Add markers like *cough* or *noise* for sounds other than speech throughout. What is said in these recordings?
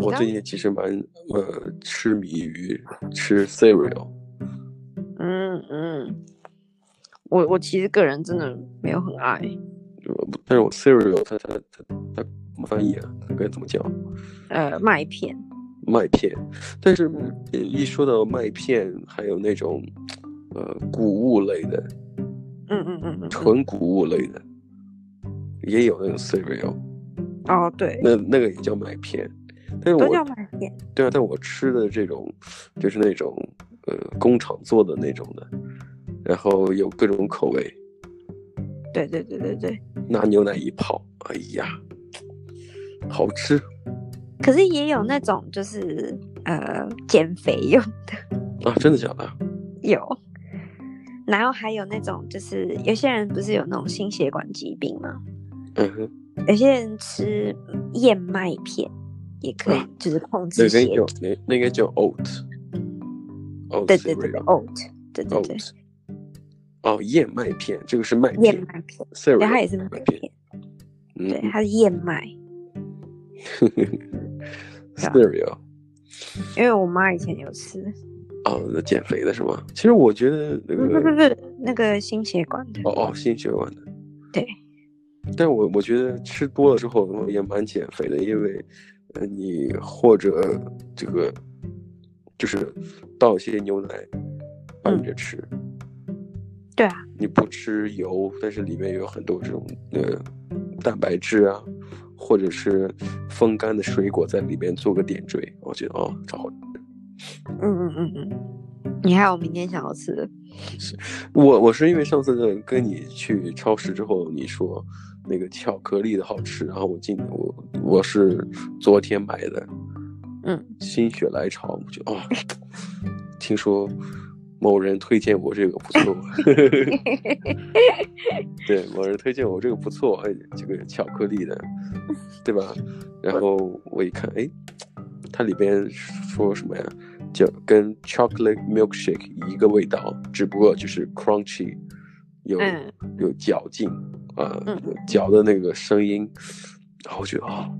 我最近其实蛮呃痴迷于吃 cereal。嗯嗯，我我其实个人真的没有很爱。但是我 cereal 它它它它怎么翻译啊？它该怎么叫？呃，麦片。麦片，但是一说到麦片，还有那种呃谷物类的，嗯嗯嗯嗯，纯谷物类的，也有那种 cereal。哦，对，那那个也叫麦片，但是我都叫麦片。对啊，但我吃的这种就是那种呃工厂做的那种的，然后有各种口味。对对对对对，拿牛奶一泡，哎呀，好吃。可是也有那种就是呃减肥用的啊，真的假的？有，然后还有那种就是有些人不是有那种心血管疾病吗？嗯哼。有些人吃燕麦片也可以，啊、就是控制血糖。那那那个叫 oat。对对对，oat。对对对。哦，燕麦片，这个是麦片。燕麦片。对，它也是麦片。对，它是燕麦。*laughs* cereal，因为我妈以前有吃。哦，那减肥的是吗？其实我觉得那个不不不，那个心血管的。哦哦，心血管的。对。但我我觉得吃多了之后也蛮减肥的，因为呃，你或者这个就是倒一些牛奶拌着吃。嗯。对啊。你不吃油，但是里面有很多这种呃蛋白质啊。或者是风干的水果在里面做个点缀，我觉得哦，超好吃。嗯嗯嗯嗯，你还有明天想要吃的？是我我是因为上次跟你去超市之后，你说那个巧克力的好吃，然后我今我我是昨天买的，嗯，心血来潮，我就哦，听说。某人推荐我这个不错，*laughs* 对，某人推荐我这个不错，哎，这个巧克力的，对吧？然后我一看，哎，它里边说什么呀？就跟 chocolate milkshake 一个味道，只不过就是 crunchy，有有嚼劲啊，有嚼的那个声音。然后我觉得啊，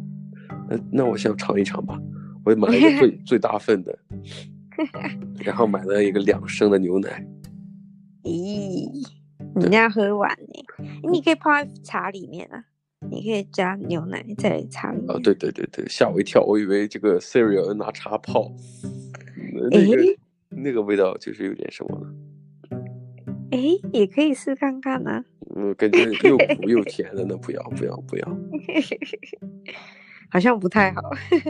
那那我想尝一尝吧，我就买了一个最 *laughs* 最大份的。然后买了一个两升的牛奶。咦，你要喝完呢？你可以泡在茶里面啊，你可以加牛奶在茶里面。哦，对对对对，吓我一跳，我以为这个 cereal 拿茶泡，那个那个味道就是有点什么呢？哎，也可以试看看啊。我，感觉又 *laughs* 苦又甜的，那不要不要不要，*laughs* 好像不太好。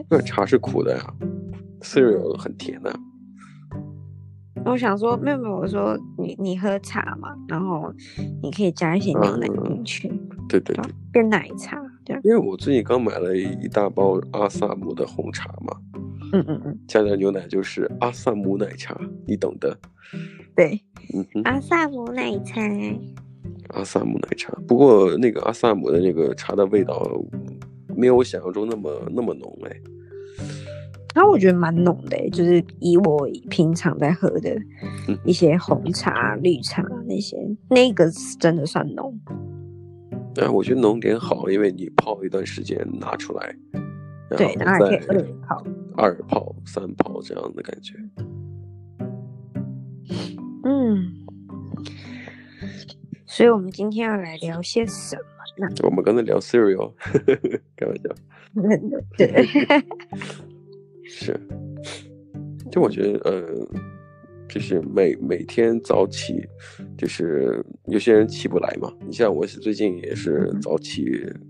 那茶是苦的呀，cereal 很甜的。我想说，妹妹，我说你你喝茶嘛，然后你可以加一些牛奶进去，嗯，对对对，变奶茶这样。因为我最近刚买了一大包阿萨姆的红茶嘛，嗯嗯嗯，加点牛奶就是阿萨姆奶茶，你懂的。对，嗯哼，阿萨姆奶茶，阿萨姆奶茶。不过那个阿萨姆的那个茶的味道，没有我想象中那么那么浓哎。然后我觉得蛮浓的，就是以我平常在喝的一些红茶、嗯、绿茶那些，那个是真的算浓。对、啊，我觉得浓点好，因为你泡一段时间拿出来，对，然后可以二泡、二泡、三泡这样的感觉。嗯，所以我们今天要来聊些什么呢？我们刚才聊 cereal，*laughs* 开玩笑。*laughs* 对。*laughs* 是，就我觉得，呃，就是每每天早起，就是有些人起不来嘛。你像我最近也是早起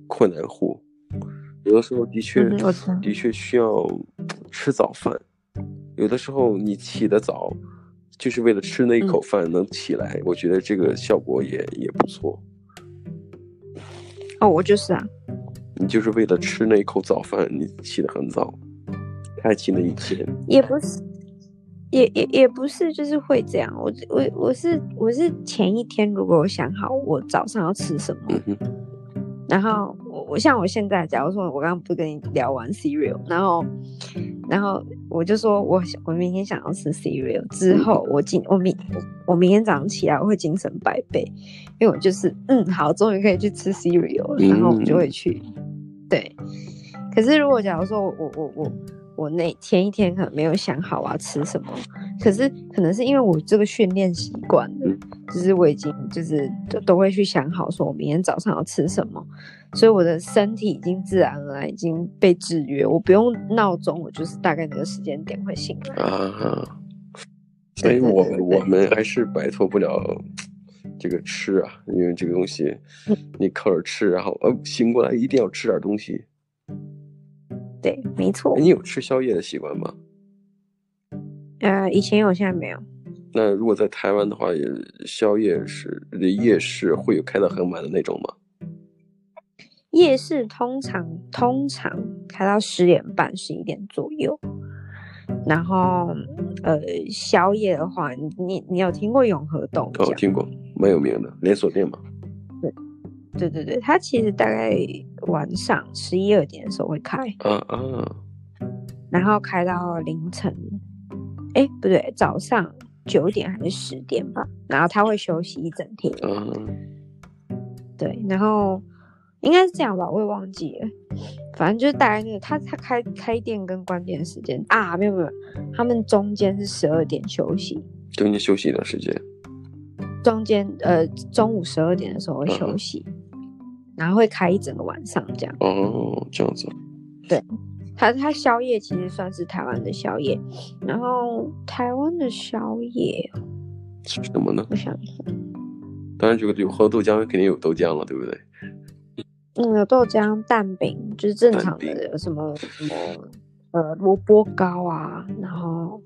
困难户，有的时候的确、嗯、的确需要吃早饭，有的时候你起得早，就是为了吃那一口饭能起来，嗯、我觉得这个效果也也不错。哦，我就是啊，你就是为了吃那一口早饭，你起得很早。开启了一天，也不是，也也也不是，就是会这样。我我我是我是前一天，如果我想好我早上要吃什么，嗯、然后我我像我现在，假如说我刚刚不跟你聊完 cereal，然后然后我就说我我明天想要吃 cereal，之后我今我明我明天早上起来我会精神百倍，因为我就是嗯好，终于可以去吃 cereal，然后我就会去，对。可是如果假如说我我我。我我那前一天可能没有想好我要吃什么，可是可能是因为我这个训练习惯了，嗯、就是我已经就是都都会去想好说我明天早上要吃什么，所以我的身体已经自然而然已经被制约，我不用闹钟，我就是大概那个时间点会醒来啊。所以我我们还是摆脱不了这个吃啊，因为这个东西你靠着吃，然后呃醒过来一定要吃点东西。对，没错。你有吃宵夜的习惯吗？呃，以前有，现在没有。那如果在台湾的话，也宵夜是夜市会有开到很晚的那种吗？夜市通常通常开到十点半、十一点左右。然后，呃，宵夜的话，你你有听过永和豆浆？哦，听过，蛮有名的连锁店嘛。对。对对对，它其实大概晚上十一二点的时候会开，嗯嗯，然后开到凌晨，哎不对，早上九点还是十点吧，然后他会休息一整天，嗯，对，然后应该是这样吧，我也忘记了，反正就是大概那个他他开开店跟关店时间啊，没有没有，他们中间是十二点休息，中间休息一段时间。中间呃，中午十二点的时候会休息，嗯、然后会开一整个晚上这样。哦，这样子。对，它它宵夜其实算是台湾的宵夜，然后台湾的宵夜是什么呢？我想一下。当然，这个有喝豆浆，肯定有豆浆了，对不对？嗯，有豆浆、蛋饼，就是正常的什么什么。呃，萝卜糕啊，然后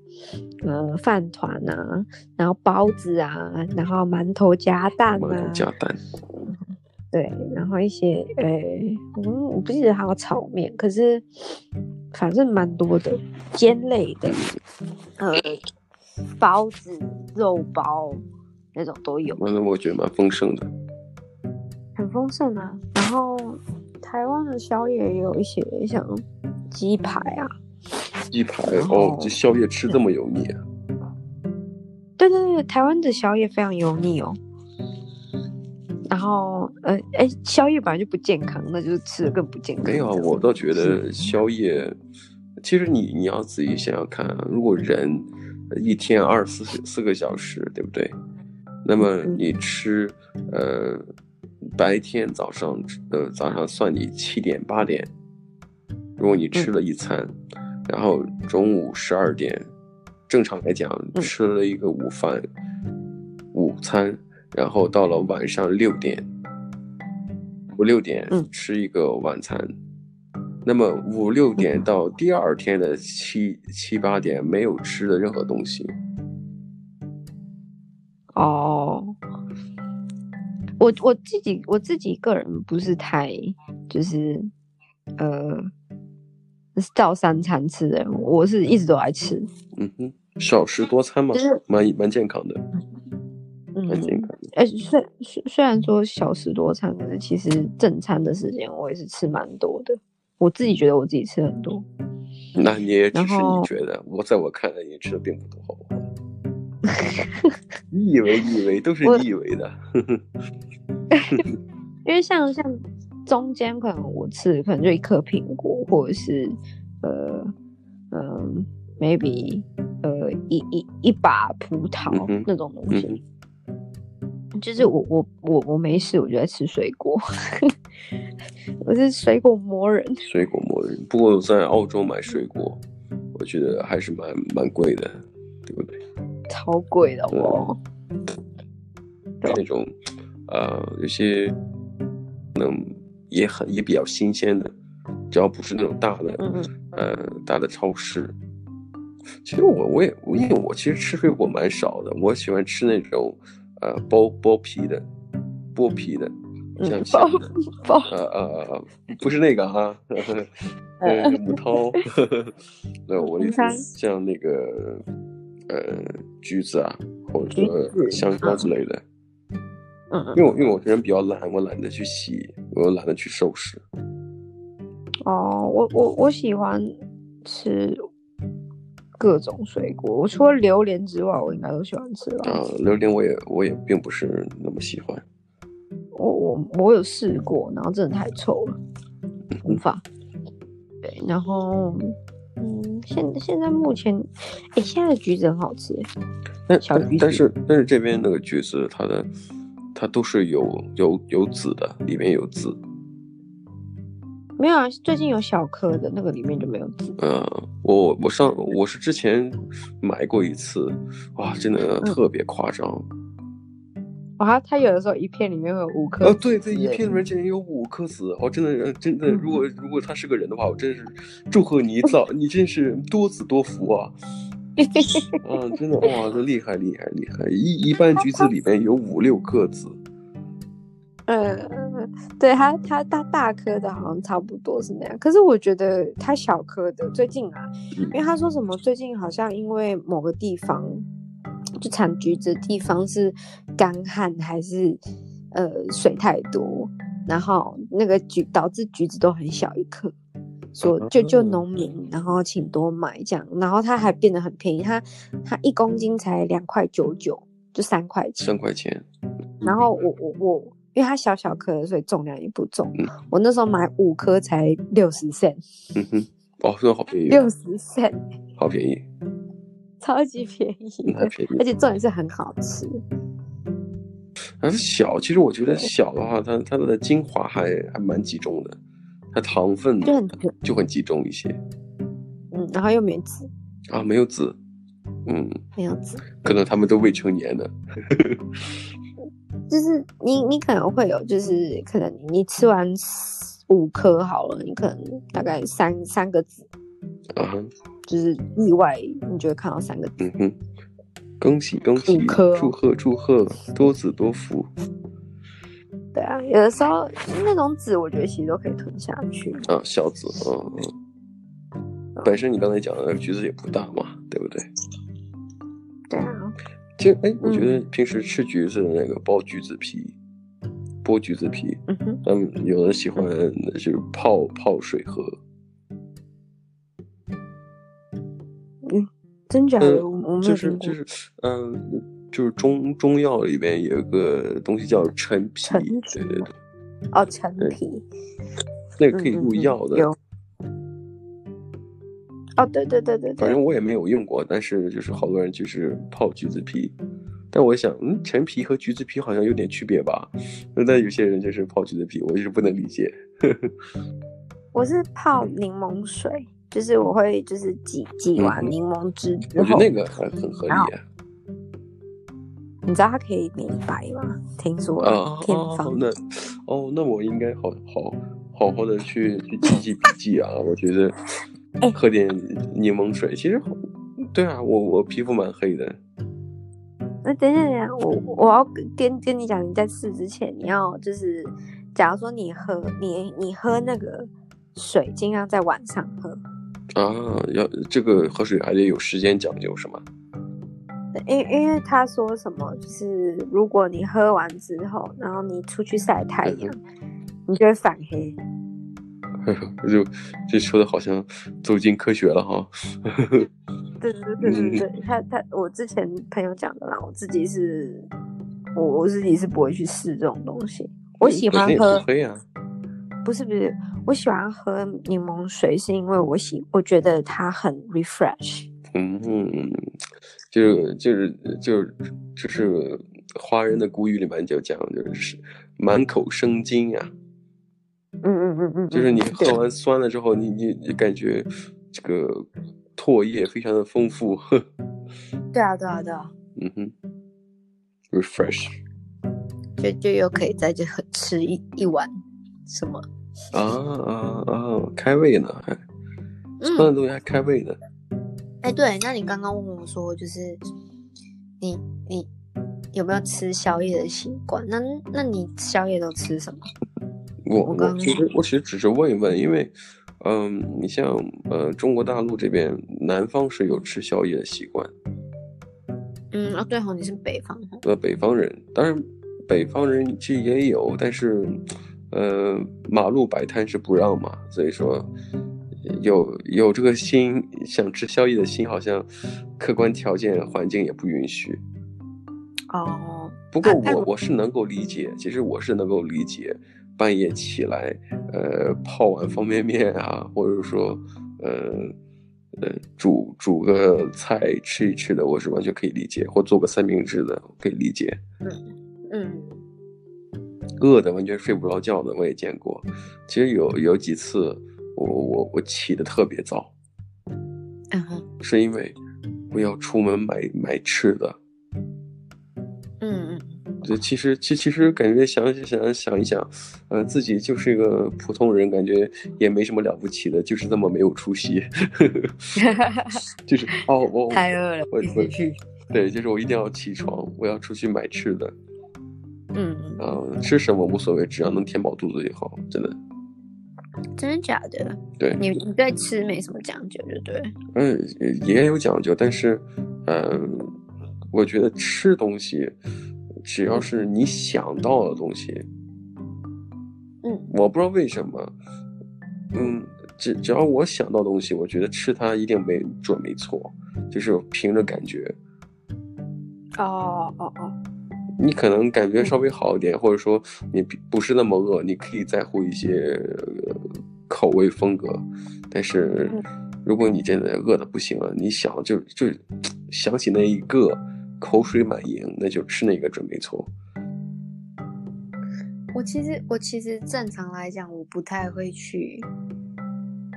呃，饭团啊，然后包子啊，然后馒头夹蛋啊，馒头夹蛋，对，然后一些呃，嗯，我不记得还有炒面，可是反正蛮多的，煎类的，呃，包子、肉包那种都有。那我觉得蛮丰盛的，很丰盛啊。然后台湾的宵夜也有一些像。鸡排啊，鸡排哦，这宵夜吃这么油腻啊？对对对，台湾的宵夜非常油腻哦。然后，呃，哎，宵夜本来就不健康，那就是吃的更不健康。没有啊，我倒觉得宵夜，其实你你要仔细想想看啊，如果人一天二十四四个小时，对不对？那么你吃，呃，白天早上呃早上算你七点八点。如果你吃了一餐，嗯、然后中午十二点，正常来讲吃了一个午饭、嗯、午餐，然后到了晚上六点，五六点吃一个晚餐，嗯、那么五六点到第二天的七、嗯、七八点没有吃的任何东西。哦，我我自己我自己个人不是太就是呃。照三餐吃的，我是一直都爱吃。嗯哼，少食多餐嘛，蛮蛮、就是、健康的。嗯，蛮健康的。哎、欸，虽虽虽然说小食多餐，可是其实正餐的时间我也是吃蛮多的。我自己觉得我自己吃很多。那你也只是你觉得，我在我看来你吃的并不多，好不好？你以为你以为都是你以为的。*laughs* 因为像像。中间可能我吃可能就一颗苹果，或者是呃嗯、呃、maybe 呃一一一把葡萄那种东西，就是我我我我没事我就在吃水果，*laughs* 我是水果魔人。水果魔人，不过在澳洲买水果，我觉得还是蛮蛮贵的，对不对？超贵的哦。那种呃有些能。也很也比较新鲜的，只要不是那种大的，嗯、呃大的超市。其实我我也因为我其实吃水果蛮少的，我喜欢吃那种呃剥剥皮的，剥皮的，像剥剥呃呃不是那个哈，*laughs* 呃母汤，那 *laughs* 我的意思像那个呃橘子啊，或者说香蕉之类的。因为我因为我这人比较懒，我懒得去洗，我又懒得去收拾。哦，我我我喜欢吃各种水果，我除了榴莲之外，我应该都喜欢吃吧。啊，榴莲我也我也并不是那么喜欢。我我我有试过，然后真的太臭了，无法。对，然后嗯，现现在目前，哎，现在的橘子很好吃，但小橘子但是但是这边那个橘子，它的它都是有有有籽的，里面有籽。没有啊，最近有小颗的那个里面就没有籽。呃，我我上我是之前买过一次，哇，真的特别夸张。嗯哇，它有的时候一片里面会有五颗。哦，对这，一片里面竟然有五颗籽，哦真的真的，如果如果他是个人的话，我真是祝贺你早，*laughs* 你真是多子多福啊！*laughs* 嗯，真的哇，这厉害厉害厉害！一一般橘子里面有五六颗籽。嗯，对，它它大大颗的，好像差不多是那样。可是我觉得它小颗的，最近啊，因为他说什么，最近好像因为某个地方。就产橘子的地方是干旱还是呃水太多，然后那个橘导致橘子都很小一颗，说就就农民，然后请多买这样，然后它还变得很便宜，它它一公斤才两块九九，就三块钱。三块钱。然后我我我，因为它小小颗，所以重量也不重。嗯、我那时候买五颗才六十 cent。嗯哼，哦，真的好便宜。六十 cent，好便宜。超级便宜，便宜，而且重点是很好吃。但是小，其实我觉得小的话，它它的精华还还蛮集中的，它糖分就很就很集中一些。嗯，然后又没籽啊，没有籽，嗯，没有籽，可能他们都未成年的。就是你你可能会有，就是可能你吃完五颗好了，你可能大概三三个籽。啊，就是意外，你就会看到三个字。嗯哼，恭喜恭喜，祝贺祝贺，多子多福。对啊，有的时候那种籽，我觉得其实都可以吞下去。啊，小籽，嗯嗯。本身你刚才讲的那个橘子也不大嘛，对不对？其实，哎，我觉得平时吃橘子的那个剥橘子皮，剥橘子皮，嗯有的喜欢就是泡泡水喝。嗯真假的？我就是就是，嗯，就是中中药里边有一个东西叫陈皮，对对对，哦，陈皮，那个可以入药的。有。哦，对对对对。反正我也没有用过，但是就是好多人就是泡橘子皮，但我想，嗯，陈皮和橘子皮好像有点区别吧？那有些人就是泡橘子皮，我就是不能理解。*laughs* 我是泡柠檬水。就是我会就是挤挤完柠檬汁之后，我觉得那个很很合理啊。你知道它可以美白吗？听说偏方。哦，那哦，那我应该好好好好的去去记记笔记啊。我觉得，喝点柠檬水其实。对啊，我我皮肤蛮黑的。那等一下等一下，我我要跟跟你讲，你在试之前，你要就是，假如说你喝你你喝那个水，尽量在晚上喝。啊，要这个喝水还得有时间讲究是吗？因因为他说什么，就是如果你喝完之后，然后你出去晒太阳，你就会反黑。*laughs* 就这说的好像走进科学了哈。对对对对对对，*laughs* 他他我之前朋友讲的啦，我自己是，我我自己是不会去试这种东西。我喜欢喝。不是不是，我喜欢喝柠檬水，是因为我喜我觉得它很 refresh。嗯嗯，就就是就就是华人的古语里面就讲，就是满口生津呀。嗯嗯嗯嗯，就是你喝完酸了之后，你你你感觉这个唾液非常的丰富。对啊对啊对啊。嗯哼，refresh。就就又可以在这吃一一碗。什么？啊啊啊！开胃呢，还酸的东西还开胃呢。哎、对，那你刚刚问我说，就是你你有没有吃宵夜的习惯？那那你宵夜都吃什么？我我其实我其实只是问一问，因为嗯、呃，你像呃中国大陆这边南方是有吃宵夜的习惯。嗯啊，对哦，你是北方。呃，北方人，当然北方人其实也有，但是。呃，马路摆摊是不让嘛，所以说有有这个心想吃宵夜的心，好像客观条件环境也不允许。哦，不过我我是能够理解，其实我是能够理解半夜起来，呃，泡碗方便面啊，或者说，呃，呃，煮煮个菜吃一吃的，我是完全可以理解，或做个三明治的，可以理解。嗯嗯，饿的完全睡不着觉的，我也见过。其实有有几次我，我我我起的特别早，嗯哼，是因为我要出门买买吃的。嗯嗯。这其实其其实感觉想想想一想，呃，自己就是一个普通人，感觉也没什么了不起的，就是这么没有出息。*laughs* 就是哦，我太饿了，我我去。对，就是我一定要起床，我要出去买吃的。嗯嗯，吃什么无所谓，只要能填饱肚子就好，真的。真的假的？对，你你对吃没什么讲究，对不对？嗯，也有讲究，但是，嗯、呃，我觉得吃东西。只要是你想到的东西，嗯，我不知道为什么，嗯，只只要我想到东西，我觉得吃它一定没准没错，就是凭着感觉。哦哦哦，你可能感觉稍微好一点，嗯、或者说你不是那么饿，你可以在乎一些口味风格，但是如果你真的饿的不行了，你想就就想起那一个。口水满盈，那就吃那个准没错。我其实我其实正常来讲，我不太会去。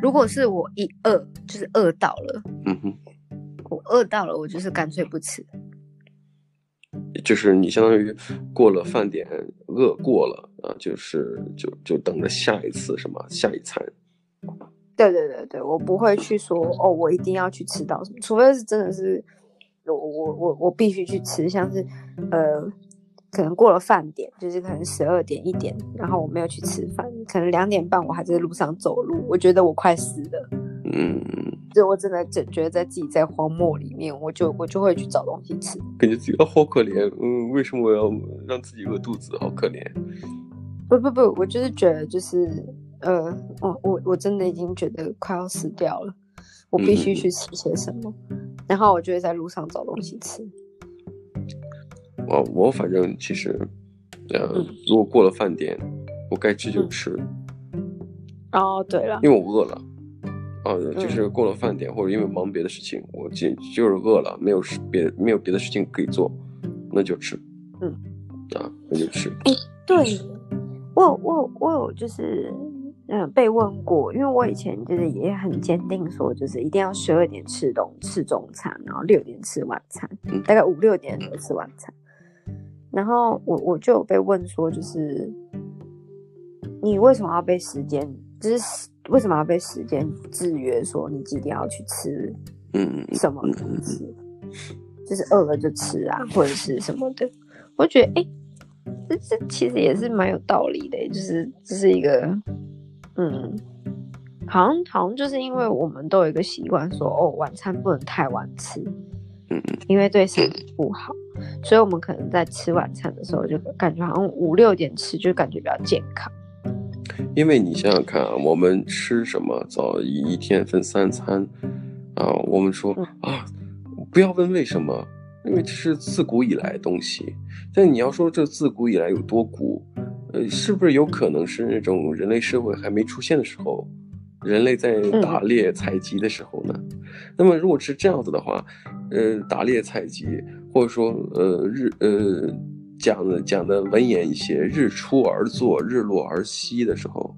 如果是我一饿，就是饿到了，嗯哼，我饿到了，我就是干脆不吃。就是你相当于过了饭点，饿过了啊，就是就就等着下一次什么下一餐。对对对对，我不会去说哦，我一定要去吃到什么，除非是真的是。我我我我必须去吃，像是，呃，可能过了饭点，就是可能十二点一点，然后我没有去吃饭，可能两点半我还在路上走路，我觉得我快死了，嗯，就我真的觉觉得在自己在荒漠里面，我就我就会去找东西吃，感觉自己好可怜，嗯，为什么我要让自己饿肚子？好可怜。不不不，我就是觉得就是，呃，我我我真的已经觉得快要死掉了，我必须去吃些什么。嗯然后我就会在路上找东西吃。我我反正其实，呃，嗯、如果过了饭点，我该吃就吃。嗯、哦，对了，因为我饿了。啊、呃，就是过了饭点，嗯、或者因为忙别的事情，我就就是饿了，没有事别没有别的事情可以做，那就吃。嗯。啊，那就吃。哎，对，我我我有就是。嗯，被问过，因为我以前就是也很坚定说，就是一定要十二点吃东吃中餐，然后六点吃晚餐，大概五六点才吃晚餐。然后我我就有被问说，就是你为什么要被时间，就是为什么要被时间制约，说你几点要去吃，嗯什么东西，就是饿了就吃啊，或者是什么的。我觉得，哎、欸，这这其实也是蛮有道理的，就是这是一个。嗯，好像好像就是因为我们都有一个习惯说，哦，晚餐不能太晚吃，嗯，因为对身体不好，所以我们可能在吃晚餐的时候就感觉好像五六点吃就感觉比较健康。因为你想想看啊，我们吃什么早一一天分三餐啊，我们说啊，不要问为什么，因为这是自古以来的东西，但你要说这自古以来有多古？呃，是不是有可能是那种人类社会还没出现的时候，人类在打猎采集的时候呢？嗯、那么如果是这样子的话，呃，打猎采集，或者说呃日呃讲的讲的文言一些，日出而作，日落而息的时候，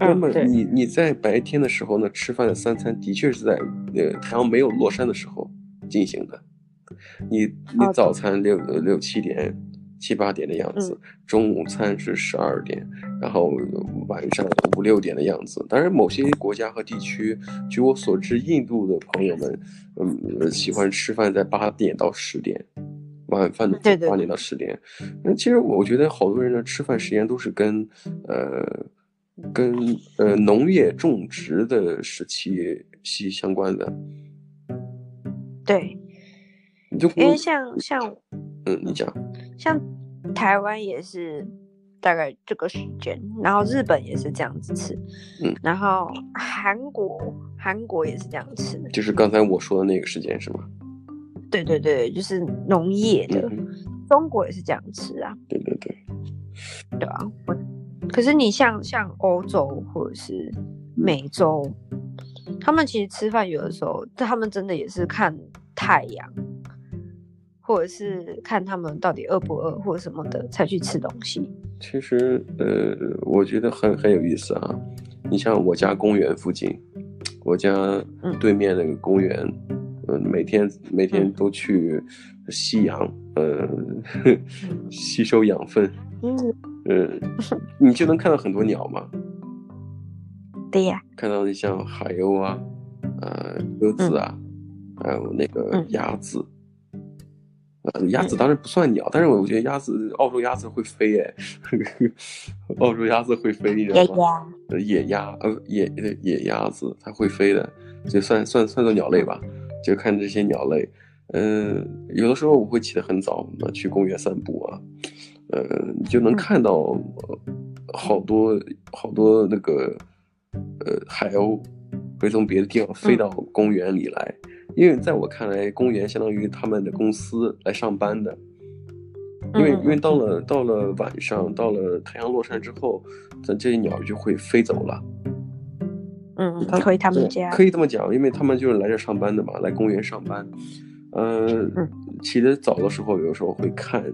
那么你你在白天的时候呢，吃饭的三餐的确是在呃太阳没有落山的时候进行的，你你早餐六六七点。七八点的样子，中午餐是十二点，然后晚上五六点的样子。当然，某些国家和地区，据我所知，印度的朋友们，嗯，喜欢吃饭在八点到十点，晚饭的八点到十点。那其实我觉得好多人的吃饭时间都是跟，呃，跟呃农业种植的时期息息相关的。对，你就因为像像。嗯，你讲，像台湾也是大概这个时间，然后日本也是这样子吃，嗯，然后韩国韩国也是这样吃，就是刚才我说的那个时间是吗？对对对，就是农业的，嗯、中国也是这样吃啊，对对对，对啊，可是你像像欧洲或者是美洲，他们其实吃饭有的时候，他们真的也是看太阳，或者是看他们到底饿不饿或者什么的才去吃东西。其实，呃，我觉得很很有意思啊。你像我家公园附近，我家对面那个公园，嗯，呃、每天每天都去吸氧，呃，*laughs* 吸收养分，嗯，呃，你就能看到很多鸟嘛。*laughs* 对呀，看到像海鸥啊，呃，鸽子啊，嗯、还有那个鸭子。嗯鸭子当然不算鸟，嗯、但是我觉得鸭子，澳洲鸭子会飞哎，*laughs* 澳洲鸭子会飞，你知道吗？野鸭，呃，野野鸭子它会飞的，就算算算作鸟类吧。就看这些鸟类，嗯、呃，有的时候我会起得很早，那去公园散步啊，呃，你就能看到、呃、好多好多那个呃海鸥会从别的地方飞到公园里来。嗯因为在我看来，公园相当于他们的公司来上班的。因为、嗯、因为到了到了晚上，到了太阳落山之后，咱这些鸟就会飞走了。嗯，他可以他们家可以这么讲，因为他们就是来这上班的嘛，来公园上班。呃、嗯，起得早的时候，有时候会看，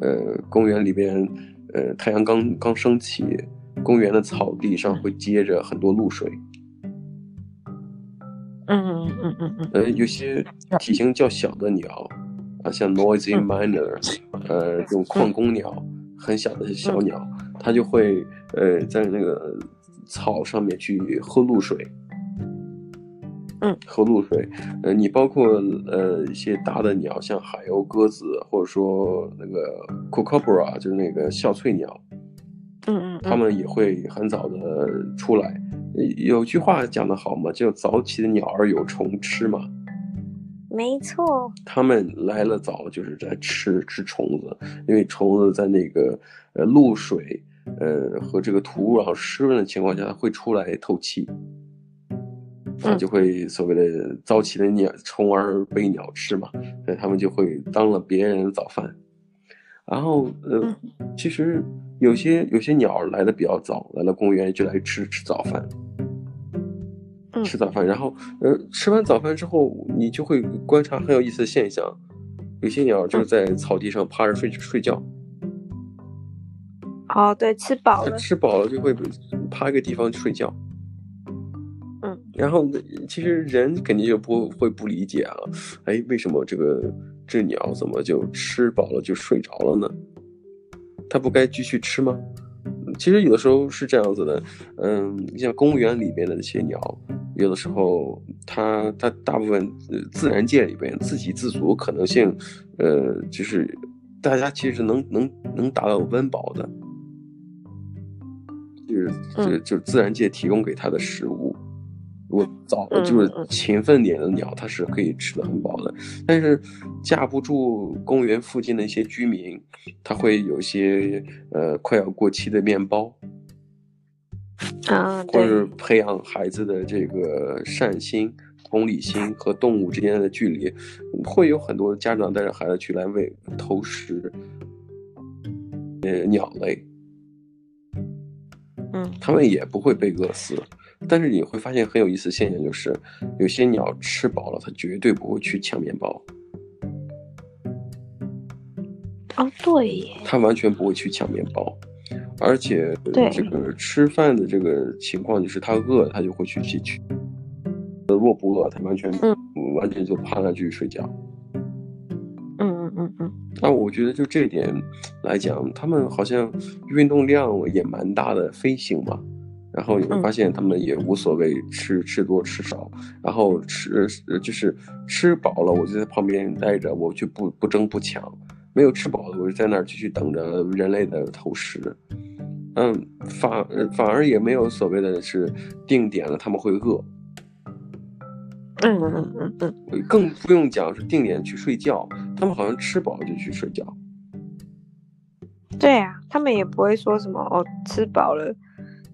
呃，公园里边，呃，太阳刚刚升起，公园的草地上会结着很多露水。嗯嗯嗯嗯嗯，呃，有些体型较小的鸟，啊，像 noisy miner，呃，这种矿工鸟，很小的小鸟，它就会呃在那个草上面去喝露水。嗯，喝露水。呃，你包括呃一些大的鸟，像海鸥、鸽子，或者说那个 kookaburra，就是那个笑翠鸟。嗯嗯，它们也会很早的出来。有句话讲得好嘛，叫早起的鸟儿有虫吃嘛。没错，他们来了早就是在吃吃虫子，因为虫子在那个呃露水呃和这个土壤湿润的情况下，它会出来透气，它就会所谓的早起的鸟虫儿被鸟吃嘛，所以他们就会当了别人的早饭。然后呃，其实有些有些鸟来的比较早，来了公园就来吃吃早饭。吃早饭，然后，呃，吃完早饭之后，你就会观察很有意思的现象，有些鸟就是在草地上趴着睡睡觉。哦，对，吃饱了，吃饱了就会趴一个地方去睡觉。嗯，然后其实人肯定就不会不理解啊，哎，为什么这个这鸟怎么就吃饱了就睡着了呢？它不该继续吃吗？其实有的时候是这样子的，嗯，你像公园里边的那些鸟。有的时候，它它大部分自然界里边自给自足可能性，呃，就是大家其实能能能达到温饱的，就是就就自然界提供给它的食物。如果早就是勤奋点的鸟，它是可以吃的很饱的。但是架不住公园附近的一些居民，他会有些呃快要过期的面包。啊，或者培养孩子的这个善心、同理心和动物之间的距离，会有很多家长带着孩子去来喂投食，呃，鸟类，嗯，他们也不会被饿死，但是你会发现很有意思的现象，就是有些鸟吃饱了，它绝对不会去抢面包。哦，对，它完全不会去抢面包。而且这个吃饭的这个情况，就是它饿了，他就会去去取。如果不饿，它完全、嗯、完全就趴下去睡觉。嗯嗯嗯嗯。那我觉得就这一点来讲，它们好像运动量也蛮大的，飞行嘛。然后你会发现他们也无所谓吃吃多吃少，然后吃就是吃饱了，我就在旁边待着，我就不不争不抢。没有吃饱的，我就在那儿继续等着人类的投食。嗯，反反而也没有所谓的是定点了，他们会饿。嗯嗯嗯嗯，更不用讲是定点去睡觉，他们好像吃饱就去睡觉。对啊，他们也不会说什么哦，吃饱了。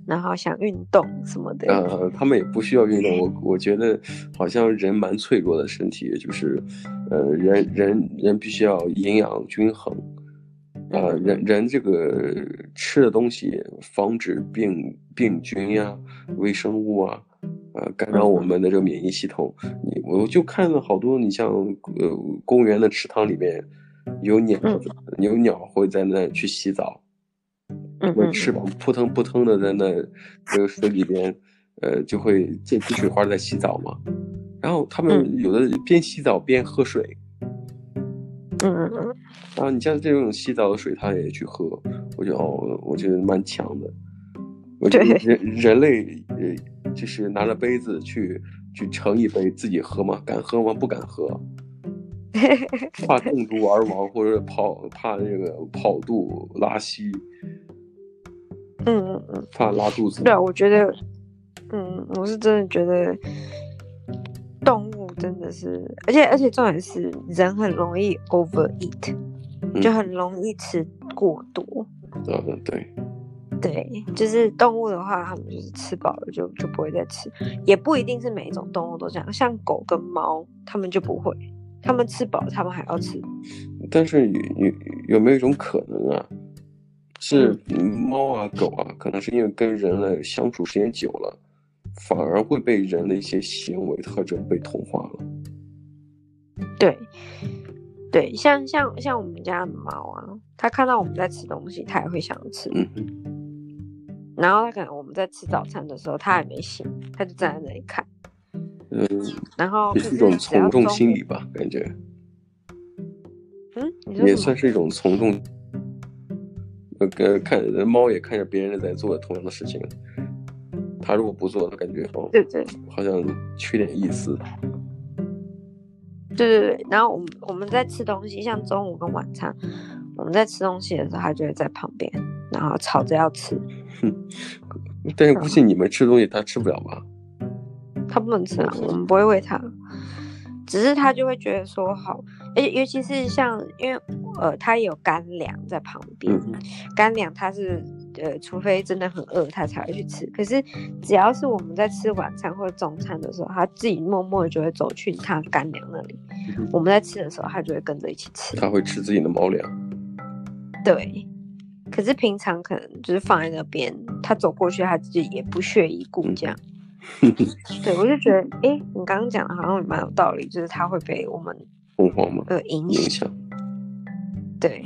然后想运动什么的，呃，他们也不需要运动。我我觉得好像人蛮脆弱的身体，就是，呃，人人人必须要营养均衡，啊、呃，人人这个吃的东西防止病病菌呀、微生物啊，呃，干扰我们的这个免疫系统。你我就看了好多，你像呃公园的池塘里面有鸟，有鸟会在那去洗澡，嗯，翅膀扑腾扑腾的在那这个水里边，呃，就会溅起水花在洗澡嘛。然后他们有的边洗澡边喝水。嗯嗯嗯，然后你像这种洗澡的水，他也去喝，我觉得哦，我觉得蛮强的。我觉得人人类呃，就是拿着杯子去去盛一杯自己喝吗？敢喝吗？不敢喝，*laughs* 怕中毒而亡，或者跑怕这个跑肚拉稀。嗯嗯嗯，怕拉肚子。对，我觉得，嗯，我是真的觉得。动物真的是，而且而且重点是人很容易 overeat，就很容易吃过多。对，对，对，就是动物的话，它们就是吃饱了就就不会再吃，也不一定是每一种动物都这样，像狗跟猫，它们就不会，它们吃饱它们还要吃。但是有有有没有一种可能啊，是猫啊狗啊，可能是因为跟人类相处时间久了。反而会被人的一些行为特征被同化了。对，对，像像像我们家的猫啊，它看到我们在吃东西，它也会想吃。嗯哼。然后它可能我们在吃早餐的时候，它还没醒，它就站在那里看。嗯。然后也是一种从众心理吧，感觉。嗯。也算是一种从众。呃，看猫也看着别人在做同样的事情。他如果不做，它感觉哦，对对，好像缺点意思。对对对，然后我们我们在吃东西，像中午跟晚餐，我们在吃东西的时候，他就会在旁边，然后吵着要吃。哼，*laughs* 但是估计你们吃东西，他吃不了吧？他不能吃啊，我们不会喂他，只是他就会觉得说好，而且尤其是像因为呃，它有干粮在旁边，嗯、干粮它是。呃，除非真的很饿，它才会去吃。可是，只要是我们在吃晚餐或者中餐的时候，它自己默默的就会走去它干粮那里。嗯。我们在吃的时候，它就会跟着一起吃。它会吃自己的猫粮。对。可是平常可能就是放在那边，它走过去，它自己也不屑一顾这样。*laughs* 嗯、对，我就觉得，哎、欸，你刚刚讲的好像蛮有道理，就是它会被我们疯狂吗？有，影响。对。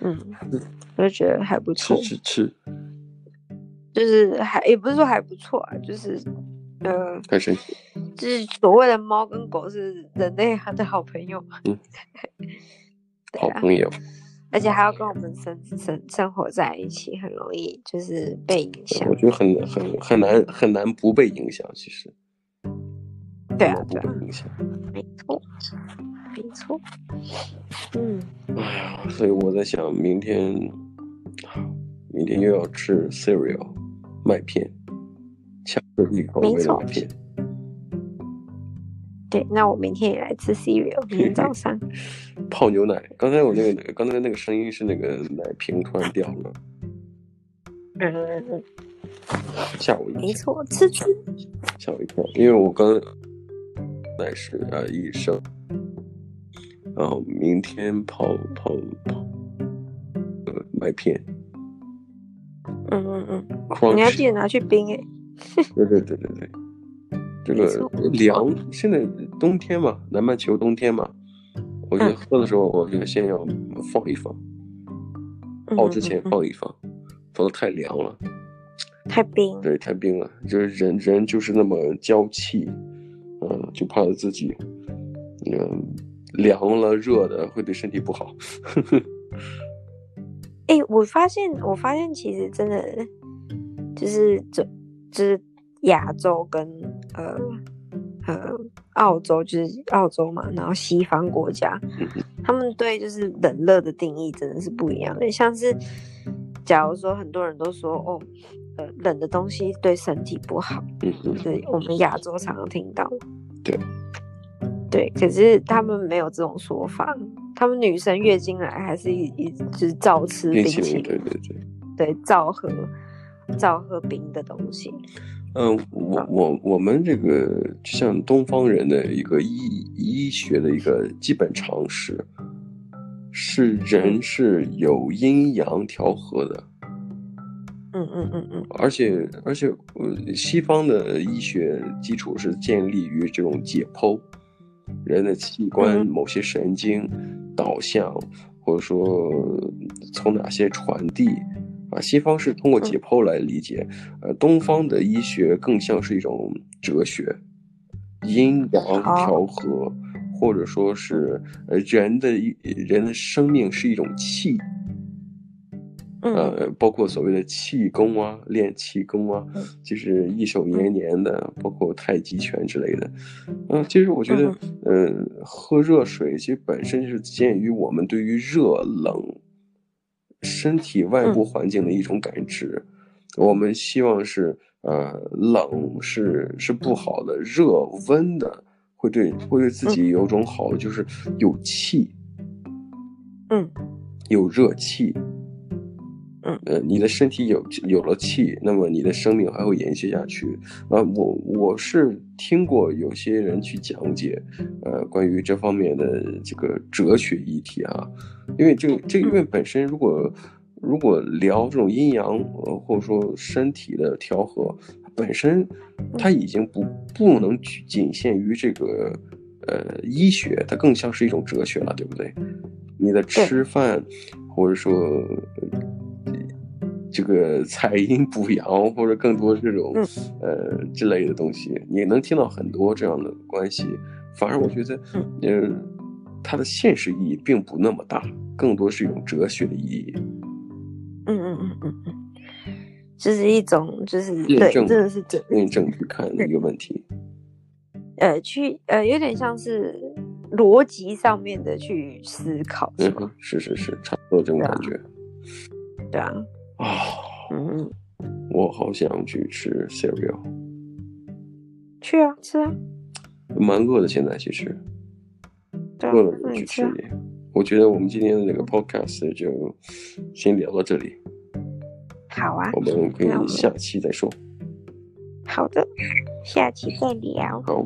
嗯。我就觉得还不错，吃吃吃，就是还也不是说还不错啊，就是呃，太神奇，就是所谓的猫跟狗是人类的好朋友，嗯，啊，好朋友，而且还要跟我们生生生活在一起，很容易就是被影响。我觉得很很很难很难不被影响，其实，对啊，没错。没错，嗯，哎呀，所以我在想，明天，明天又要吃 cereal 麦片，巧克力口味的麦片。对，那我明天也来吃 cereal，明天早上。*laughs* 泡牛奶。刚才我那个，刚才那个声音是那个奶瓶突然掉了，嗯嗯嗯，吓我一跳。没错，吃吃，吓我一跳，因为我刚奶是啊一生。然后明天泡泡泡，呃，麦片。嗯嗯嗯，你要记得拿去冰 *laughs* 哎。对对对对对，这个凉，现在冬天嘛，南半球冬天嘛，我觉得喝的时候，我觉得先要放一放，泡之前放一放，否则太凉了。太冰。对，太冰了，就是人人就是那么娇气，嗯，就怕自己，嗯。凉了热的会对身体不好。哎、欸，我发现，我发现其实真的就是这，就是亚洲跟呃呃澳洲，就是澳洲嘛，然后西方国家，他们对就是冷热的定义真的是不一样的。像是假如说很多人都说哦，呃，冷的东西对身体不好，嗯嗯，对，我们亚洲常常听到，对。对，可是他们没有这种说法。他们女生月经来还是一一直照吃冰淇淋，对对对，对，照喝，照喝冰的东西。嗯，我我我们这个像东方人的一个医医学的一个基本常识，是人是有阴阳调和的。嗯嗯嗯嗯，而且而且，呃，西方的医学基础是建立于这种解剖人的器官、某些神经导向，或者说从哪些传递啊。西方是通过解剖来理解，呃，东方的医学更像是一种哲学，阴阳调和，或者说是呃，人的人的生命是一种气。呃，包括所谓的气功啊，练气功啊，就是一手延年的，包括太极拳之类的。嗯、呃，其实我觉得，呃，喝热水其实本身就是鉴于我们对于热冷身体外部环境的一种感知。我们希望是，呃，冷是是不好的，热温的会对会对自己有种好的，就是有气，嗯，有热气。呃，你的身体有有了气，那么你的生命还会延续下去。啊，我我是听过有些人去讲解，呃，关于这方面的这个哲学议题啊，因为这个这个因为本身如果如果聊这种阴阳，呃，或者说身体的调和，本身它已经不不能仅限于这个呃医学，它更像是一种哲学了，对不对？你的吃饭，或者说。这个采阴补阳，或者更多这种，呃，之类的东西，你能听到很多这样的关系。反而我觉得，呃，它的现实意义并不那么大，更多是一种哲学的意义。嗯嗯嗯嗯嗯，这是一种，就是验证，真的是验证去看一个问题。*laughs* 呃，去呃，有点像是逻辑上面的去思考，是吗？嗯，是是是，差不多这种感觉。对啊。啊，嗯，我好想去吃 cereal。去啊，吃啊。蛮饿的，现在其实。对，饿了就去吃点。我觉得我们今天的这个 podcast 就先聊到这里。好啊。我们可以下期再说。好的，下期再聊。好，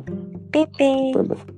拜拜。拜拜。